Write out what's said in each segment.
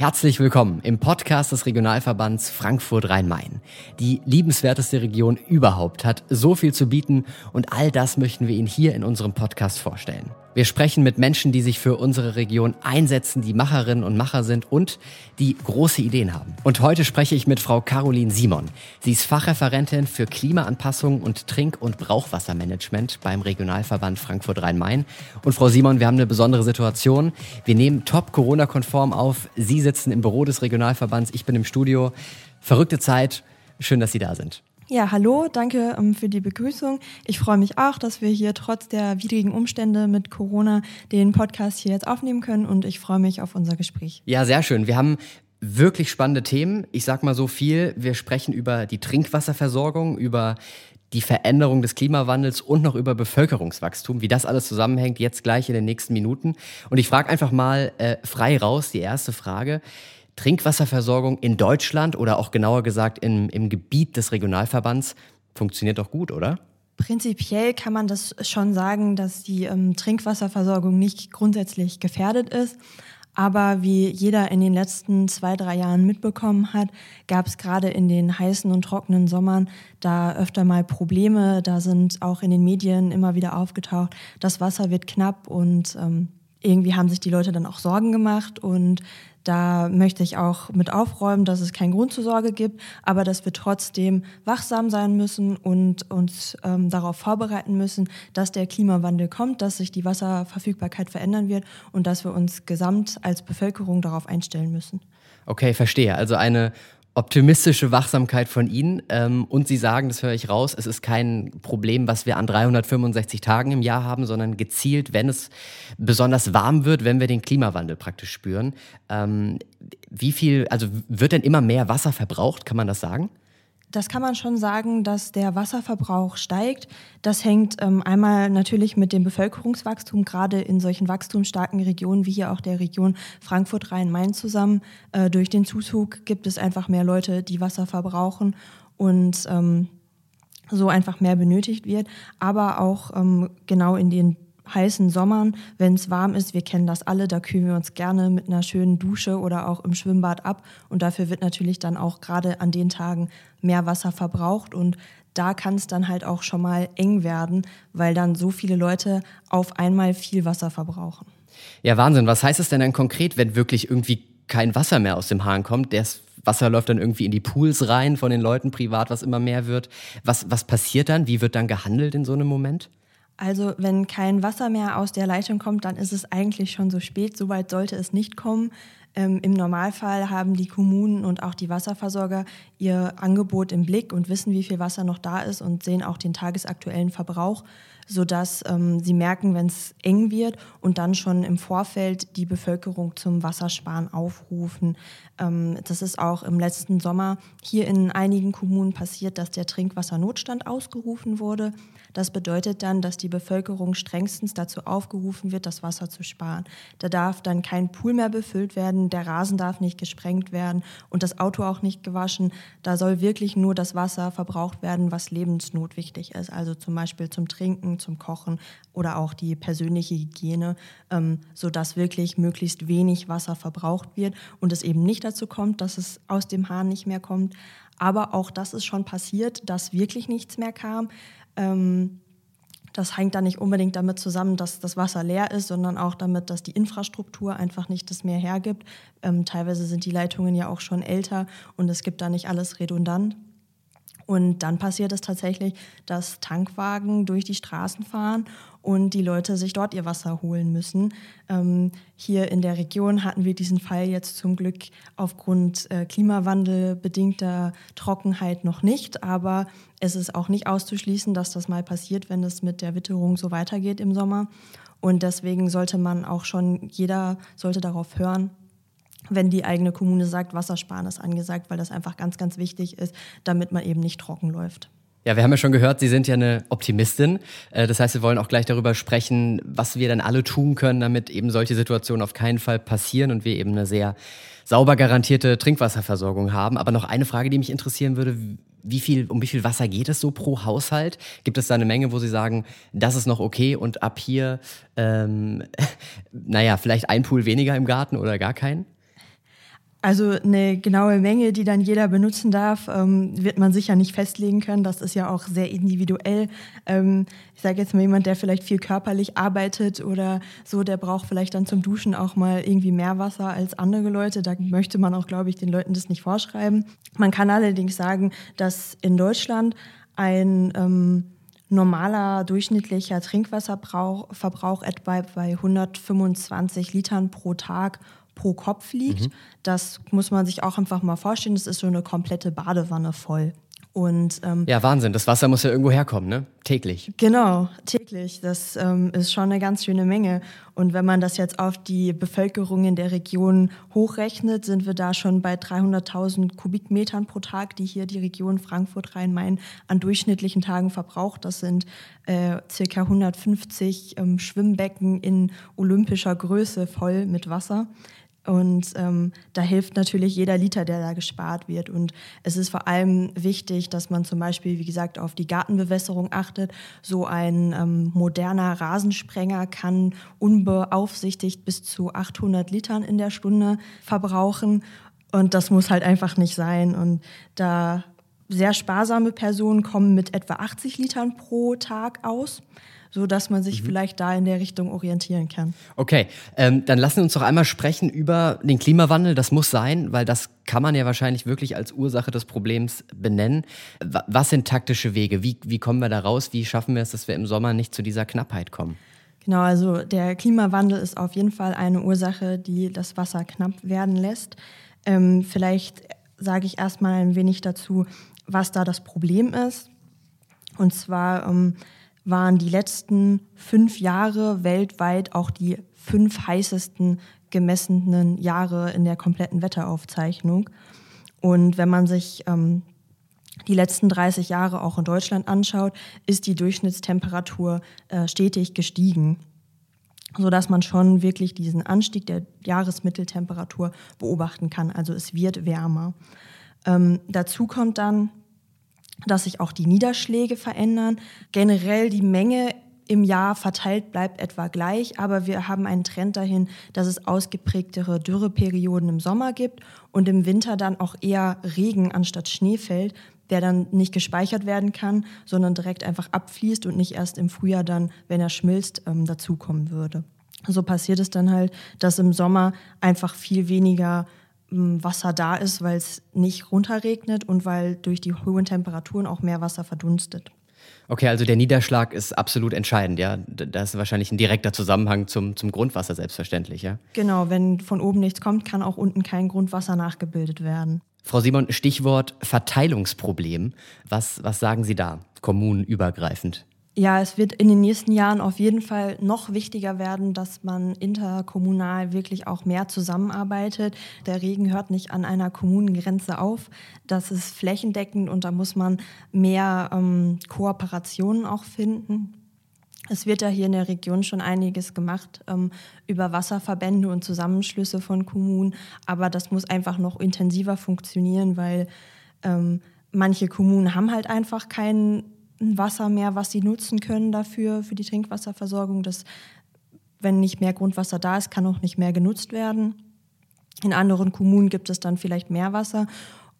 Herzlich willkommen im Podcast des Regionalverbands Frankfurt Rhein-Main. Die liebenswerteste Region überhaupt hat so viel zu bieten und all das möchten wir Ihnen hier in unserem Podcast vorstellen. Wir sprechen mit Menschen, die sich für unsere Region einsetzen, die Macherinnen und Macher sind und die große Ideen haben. Und heute spreche ich mit Frau Caroline Simon. Sie ist Fachreferentin für Klimaanpassung und Trink- und Brauchwassermanagement beim Regionalverband Frankfurt Rhein-Main. Und Frau Simon, wir haben eine besondere Situation. Wir nehmen top Corona-konform auf. Sie sitzen im Büro des Regionalverbands, ich bin im Studio. Verrückte Zeit. Schön, dass Sie da sind. Ja, hallo, danke ähm, für die Begrüßung. Ich freue mich auch, dass wir hier trotz der widrigen Umstände mit Corona den Podcast hier jetzt aufnehmen können und ich freue mich auf unser Gespräch. Ja, sehr schön. Wir haben wirklich spannende Themen. Ich sag mal so viel. Wir sprechen über die Trinkwasserversorgung, über die Veränderung des Klimawandels und noch über Bevölkerungswachstum, wie das alles zusammenhängt, jetzt gleich in den nächsten Minuten. Und ich frage einfach mal äh, frei raus die erste Frage. Trinkwasserversorgung in Deutschland oder auch genauer gesagt im, im Gebiet des Regionalverbands funktioniert doch gut, oder? Prinzipiell kann man das schon sagen, dass die ähm, Trinkwasserversorgung nicht grundsätzlich gefährdet ist. Aber wie jeder in den letzten zwei, drei Jahren mitbekommen hat, gab es gerade in den heißen und trockenen Sommern da öfter mal Probleme. Da sind auch in den Medien immer wieder aufgetaucht, das Wasser wird knapp und ähm, irgendwie haben sich die Leute dann auch Sorgen gemacht und da möchte ich auch mit aufräumen, dass es keinen Grund zur Sorge gibt, aber dass wir trotzdem wachsam sein müssen und uns ähm, darauf vorbereiten müssen, dass der Klimawandel kommt, dass sich die Wasserverfügbarkeit verändern wird und dass wir uns gesamt als Bevölkerung darauf einstellen müssen. Okay, verstehe. Also eine optimistische Wachsamkeit von Ihnen. Ähm, und Sie sagen, das höre ich raus, es ist kein Problem, was wir an 365 Tagen im Jahr haben, sondern gezielt, wenn es besonders warm wird, wenn wir den Klimawandel praktisch spüren. Ähm, wie viel, also wird denn immer mehr Wasser verbraucht, kann man das sagen? Das kann man schon sagen, dass der Wasserverbrauch steigt. Das hängt ähm, einmal natürlich mit dem Bevölkerungswachstum, gerade in solchen wachstumsstarken Regionen wie hier auch der Region Frankfurt-Rhein-Main zusammen. Äh, durch den Zuzug gibt es einfach mehr Leute, die Wasser verbrauchen und ähm, so einfach mehr benötigt wird. Aber auch ähm, genau in den heißen Sommern, wenn es warm ist, wir kennen das alle, da kühlen wir uns gerne mit einer schönen Dusche oder auch im Schwimmbad ab. Und dafür wird natürlich dann auch gerade an den Tagen mehr Wasser verbraucht. Und da kann es dann halt auch schon mal eng werden, weil dann so viele Leute auf einmal viel Wasser verbrauchen. Ja, Wahnsinn. Was heißt es denn dann konkret, wenn wirklich irgendwie kein Wasser mehr aus dem Hahn kommt? Das Wasser läuft dann irgendwie in die Pools rein von den Leuten privat, was immer mehr wird. Was, was passiert dann? Wie wird dann gehandelt in so einem Moment? Also wenn kein Wasser mehr aus der Leitung kommt, dann ist es eigentlich schon so spät. Soweit sollte es nicht kommen. Ähm, Im Normalfall haben die Kommunen und auch die Wasserversorger ihr Angebot im Blick und wissen, wie viel Wasser noch da ist und sehen auch den tagesaktuellen Verbrauch, sodass ähm, sie merken, wenn es eng wird und dann schon im Vorfeld die Bevölkerung zum Wassersparen aufrufen. Ähm, das ist auch im letzten Sommer hier in einigen Kommunen passiert, dass der Trinkwassernotstand ausgerufen wurde. Das bedeutet dann, dass die Bevölkerung strengstens dazu aufgerufen wird, das Wasser zu sparen. Da darf dann kein Pool mehr befüllt werden, der Rasen darf nicht gesprengt werden und das Auto auch nicht gewaschen. Da soll wirklich nur das Wasser verbraucht werden, was lebensnotwichtig ist, also zum Beispiel zum Trinken, zum Kochen oder auch die persönliche Hygiene, ähm, sodass wirklich möglichst wenig Wasser verbraucht wird und es eben nicht dazu kommt, dass es aus dem Hahn nicht mehr kommt. Aber auch das ist schon passiert, dass wirklich nichts mehr kam. Ähm, das hängt dann nicht unbedingt damit zusammen, dass das Wasser leer ist, sondern auch damit, dass die Infrastruktur einfach nicht das Meer hergibt. Ähm, teilweise sind die Leitungen ja auch schon älter und es gibt da nicht alles redundant. Und dann passiert es tatsächlich, dass Tankwagen durch die Straßen fahren und die Leute sich dort ihr Wasser holen müssen. Ähm, hier in der Region hatten wir diesen Fall jetzt zum Glück aufgrund äh, klimawandelbedingter Trockenheit noch nicht, aber es ist auch nicht auszuschließen, dass das mal passiert, wenn es mit der Witterung so weitergeht im Sommer. Und deswegen sollte man auch schon, jeder sollte darauf hören, wenn die eigene Kommune sagt, Wassersparen ist angesagt, weil das einfach ganz, ganz wichtig ist, damit man eben nicht trocken läuft. Ja, wir haben ja schon gehört, Sie sind ja eine Optimistin. Äh, das heißt, wir wollen auch gleich darüber sprechen, was wir dann alle tun können, damit eben solche Situationen auf keinen Fall passieren und wir eben eine sehr sauber garantierte Trinkwasserversorgung haben. Aber noch eine Frage, die mich interessieren würde. Wie viel, um wie viel Wasser geht es so pro Haushalt? Gibt es da eine Menge, wo Sie sagen, das ist noch okay und ab hier, ähm, naja, vielleicht ein Pool weniger im Garten oder gar keinen? Also eine genaue Menge, die dann jeder benutzen darf, ähm, wird man sicher nicht festlegen können. Das ist ja auch sehr individuell. Ähm, ich sage jetzt mal jemand, der vielleicht viel körperlich arbeitet oder so, der braucht vielleicht dann zum Duschen auch mal irgendwie mehr Wasser als andere Leute. Da möchte man auch, glaube ich, den Leuten das nicht vorschreiben. Man kann allerdings sagen, dass in Deutschland ein ähm, normaler durchschnittlicher Trinkwasserverbrauch etwa bei 125 Litern pro Tag pro Kopf liegt. Mhm. Das muss man sich auch einfach mal vorstellen. Das ist so eine komplette Badewanne voll. Und, ähm, ja, Wahnsinn. Das Wasser muss ja irgendwo herkommen, ne? Täglich. Genau, täglich. Das ähm, ist schon eine ganz schöne Menge. Und wenn man das jetzt auf die Bevölkerung in der Region hochrechnet, sind wir da schon bei 300.000 Kubikmetern pro Tag, die hier die Region Frankfurt-Rhein-Main an durchschnittlichen Tagen verbraucht. Das sind äh, circa 150 ähm, Schwimmbecken in olympischer Größe voll mit Wasser. Und ähm, da hilft natürlich jeder Liter, der da gespart wird. Und es ist vor allem wichtig, dass man zum Beispiel, wie gesagt, auf die Gartenbewässerung achtet. So ein ähm, moderner Rasensprenger kann unbeaufsichtigt bis zu 800 Litern in der Stunde verbrauchen. Und das muss halt einfach nicht sein. Und da sehr sparsame Personen kommen mit etwa 80 Litern pro Tag aus so dass man sich mhm. vielleicht da in der Richtung orientieren kann. Okay, ähm, dann lassen wir uns doch einmal sprechen über den Klimawandel. Das muss sein, weil das kann man ja wahrscheinlich wirklich als Ursache des Problems benennen. Was sind taktische Wege? Wie, wie kommen wir da raus? Wie schaffen wir es, dass wir im Sommer nicht zu dieser Knappheit kommen? Genau, also der Klimawandel ist auf jeden Fall eine Ursache, die das Wasser knapp werden lässt. Ähm, vielleicht sage ich erstmal ein wenig dazu, was da das Problem ist. Und zwar ähm, waren die letzten fünf Jahre weltweit auch die fünf heißesten gemessenen Jahre in der kompletten Wetteraufzeichnung. Und wenn man sich ähm, die letzten 30 Jahre auch in Deutschland anschaut, ist die Durchschnittstemperatur äh, stetig gestiegen, sodass man schon wirklich diesen Anstieg der Jahresmitteltemperatur beobachten kann. Also es wird wärmer. Ähm, dazu kommt dann, dass sich auch die Niederschläge verändern. Generell die Menge im Jahr verteilt bleibt etwa gleich, aber wir haben einen Trend dahin, dass es ausgeprägtere Dürreperioden im Sommer gibt und im Winter dann auch eher Regen anstatt Schnee fällt, der dann nicht gespeichert werden kann, sondern direkt einfach abfließt und nicht erst im Frühjahr dann, wenn er schmilzt, ähm, dazukommen würde. So passiert es dann halt, dass im Sommer einfach viel weniger Wasser da ist, weil es nicht runterregnet und weil durch die hohen Temperaturen auch mehr Wasser verdunstet. Okay, also der Niederschlag ist absolut entscheidend, ja. Das ist wahrscheinlich ein direkter Zusammenhang zum, zum Grundwasser, selbstverständlich, ja. Genau, wenn von oben nichts kommt, kann auch unten kein Grundwasser nachgebildet werden. Frau Simon, Stichwort Verteilungsproblem. Was, was sagen Sie da, kommunenübergreifend? Ja, es wird in den nächsten Jahren auf jeden Fall noch wichtiger werden, dass man interkommunal wirklich auch mehr zusammenarbeitet. Der Regen hört nicht an einer Kommunengrenze auf. Das ist flächendeckend und da muss man mehr ähm, Kooperationen auch finden. Es wird ja hier in der Region schon einiges gemacht ähm, über Wasserverbände und Zusammenschlüsse von Kommunen, aber das muss einfach noch intensiver funktionieren, weil ähm, manche Kommunen haben halt einfach keinen Wasser mehr, was sie nutzen können dafür, für die Trinkwasserversorgung. Das, wenn nicht mehr Grundwasser da ist, kann auch nicht mehr genutzt werden. In anderen Kommunen gibt es dann vielleicht mehr Wasser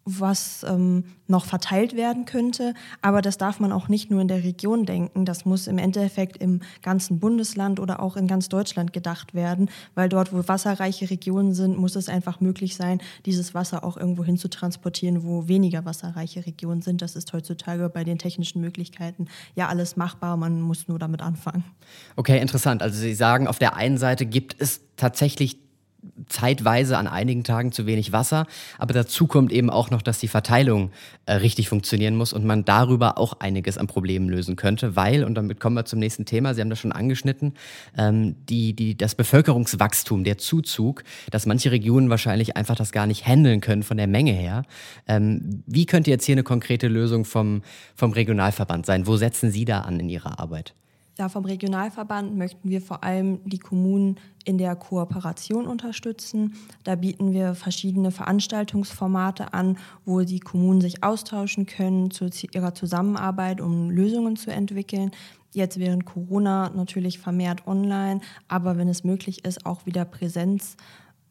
was ähm, noch verteilt werden könnte. Aber das darf man auch nicht nur in der Region denken. Das muss im Endeffekt im ganzen Bundesland oder auch in ganz Deutschland gedacht werden, weil dort, wo wasserreiche Regionen sind, muss es einfach möglich sein, dieses Wasser auch irgendwo hin zu transportieren, wo weniger wasserreiche Regionen sind. Das ist heutzutage bei den technischen Möglichkeiten ja alles machbar. Man muss nur damit anfangen. Okay, interessant. Also Sie sagen, auf der einen Seite gibt es tatsächlich zeitweise an einigen Tagen zu wenig Wasser. Aber dazu kommt eben auch noch, dass die Verteilung äh, richtig funktionieren muss und man darüber auch einiges an Problemen lösen könnte, weil, und damit kommen wir zum nächsten Thema, Sie haben das schon angeschnitten, ähm, die, die, das Bevölkerungswachstum, der Zuzug, dass manche Regionen wahrscheinlich einfach das gar nicht handeln können von der Menge her. Ähm, wie könnte jetzt hier eine konkrete Lösung vom, vom Regionalverband sein? Wo setzen Sie da an in Ihrer Arbeit? Ja, vom Regionalverband möchten wir vor allem die Kommunen in der Kooperation unterstützen. Da bieten wir verschiedene Veranstaltungsformate an, wo die Kommunen sich austauschen können zu ihrer Zusammenarbeit, um Lösungen zu entwickeln. Jetzt während Corona natürlich vermehrt online, aber wenn es möglich ist, auch wieder Präsenz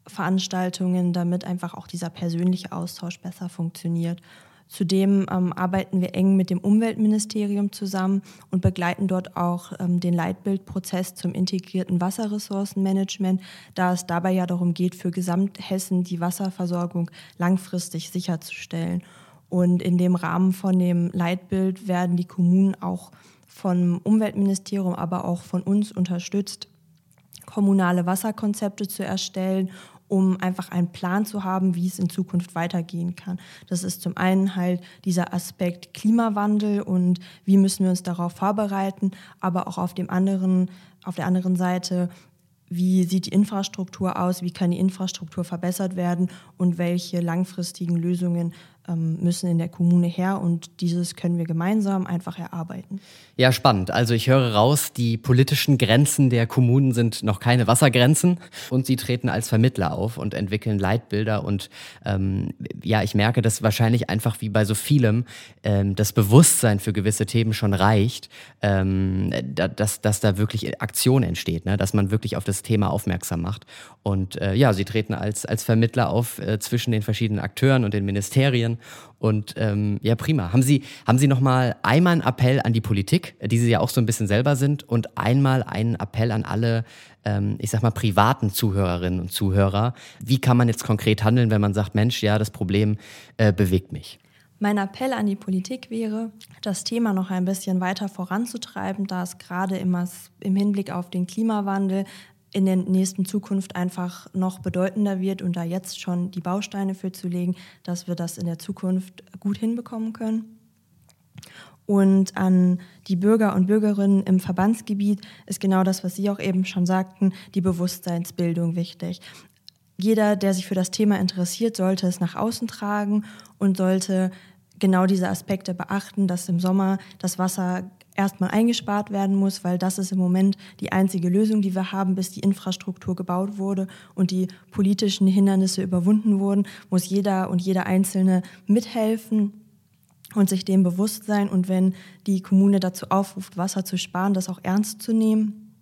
Veranstaltungen, damit einfach auch dieser persönliche Austausch besser funktioniert. Zudem ähm, arbeiten wir eng mit dem Umweltministerium zusammen und begleiten dort auch ähm, den Leitbildprozess zum integrierten Wasserressourcenmanagement, da es dabei ja darum geht, für Gesamthessen die Wasserversorgung langfristig sicherzustellen. Und in dem Rahmen von dem Leitbild werden die Kommunen auch vom Umweltministerium, aber auch von uns unterstützt, kommunale Wasserkonzepte zu erstellen um einfach einen Plan zu haben, wie es in Zukunft weitergehen kann. Das ist zum einen halt dieser Aspekt Klimawandel und wie müssen wir uns darauf vorbereiten, aber auch auf dem anderen, auf der anderen Seite, wie sieht die Infrastruktur aus, wie kann die Infrastruktur verbessert werden und welche langfristigen Lösungen müssen in der Kommune her und dieses können wir gemeinsam einfach erarbeiten. Ja, spannend. Also ich höre raus, die politischen Grenzen der Kommunen sind noch keine Wassergrenzen und sie treten als Vermittler auf und entwickeln Leitbilder und ähm, ja, ich merke, dass wahrscheinlich einfach wie bei so vielem ähm, das Bewusstsein für gewisse Themen schon reicht, ähm, dass, dass da wirklich Aktion entsteht, ne? dass man wirklich auf das Thema aufmerksam macht und äh, ja, sie treten als, als Vermittler auf äh, zwischen den verschiedenen Akteuren und den Ministerien und ähm, ja, prima. Haben Sie, haben Sie noch mal einmal einen Appell an die Politik, die Sie ja auch so ein bisschen selber sind, und einmal einen Appell an alle, ähm, ich sag mal, privaten Zuhörerinnen und Zuhörer. Wie kann man jetzt konkret handeln, wenn man sagt, Mensch, ja, das Problem äh, bewegt mich? Mein Appell an die Politik wäre, das Thema noch ein bisschen weiter voranzutreiben, da es gerade im Hinblick auf den Klimawandel in der nächsten Zukunft einfach noch bedeutender wird und da jetzt schon die Bausteine für zu legen, dass wir das in der Zukunft gut hinbekommen können. Und an die Bürger und Bürgerinnen im Verbandsgebiet ist genau das, was Sie auch eben schon sagten, die Bewusstseinsbildung wichtig. Jeder, der sich für das Thema interessiert, sollte es nach außen tragen und sollte genau diese Aspekte beachten, dass im Sommer das Wasser erstmal eingespart werden muss, weil das ist im Moment die einzige Lösung, die wir haben, bis die Infrastruktur gebaut wurde und die politischen Hindernisse überwunden wurden, muss jeder und jeder Einzelne mithelfen und sich dem bewusst sein. Und wenn die Kommune dazu aufruft, Wasser zu sparen, das auch ernst zu nehmen.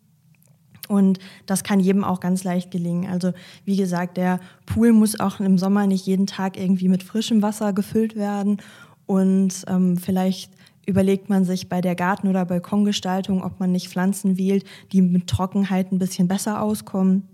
Und das kann jedem auch ganz leicht gelingen. Also wie gesagt, der Pool muss auch im Sommer nicht jeden Tag irgendwie mit frischem Wasser gefüllt werden. Und ähm, vielleicht überlegt man sich bei der Garten- oder Balkongestaltung, ob man nicht Pflanzen wählt, die mit Trockenheit ein bisschen besser auskommen.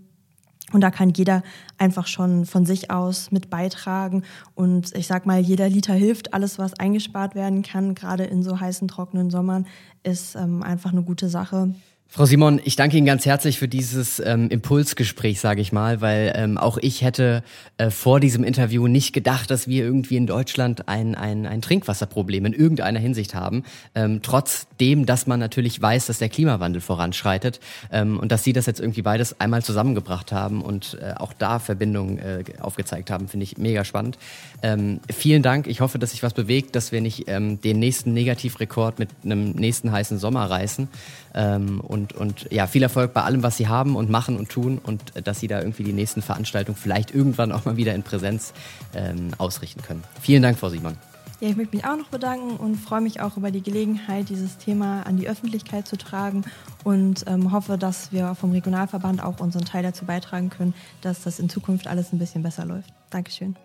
Und da kann jeder einfach schon von sich aus mit beitragen. Und ich sag mal, jeder Liter hilft. Alles, was eingespart werden kann, gerade in so heißen, trockenen Sommern, ist ähm, einfach eine gute Sache. Frau Simon, ich danke Ihnen ganz herzlich für dieses ähm, Impulsgespräch, sage ich mal, weil ähm, auch ich hätte äh, vor diesem Interview nicht gedacht, dass wir irgendwie in Deutschland ein, ein, ein Trinkwasserproblem in irgendeiner Hinsicht haben. Ähm, trotzdem, dass man natürlich weiß, dass der Klimawandel voranschreitet ähm, und dass Sie das jetzt irgendwie beides einmal zusammengebracht haben und äh, auch da Verbindungen äh, aufgezeigt haben, finde ich mega spannend. Ähm, vielen Dank. Ich hoffe, dass sich was bewegt, dass wir nicht ähm, den nächsten Negativrekord mit einem nächsten heißen Sommer reißen. Ähm, und, und ja, viel Erfolg bei allem, was Sie haben und machen und tun und äh, dass Sie da irgendwie die nächsten Veranstaltungen vielleicht irgendwann auch mal wieder in Präsenz ähm, ausrichten können. Vielen Dank, Frau Simon. Ja, ich möchte mich auch noch bedanken und freue mich auch über die Gelegenheit, dieses Thema an die Öffentlichkeit zu tragen und ähm, hoffe, dass wir vom Regionalverband auch unseren Teil dazu beitragen können, dass das in Zukunft alles ein bisschen besser läuft. Dankeschön.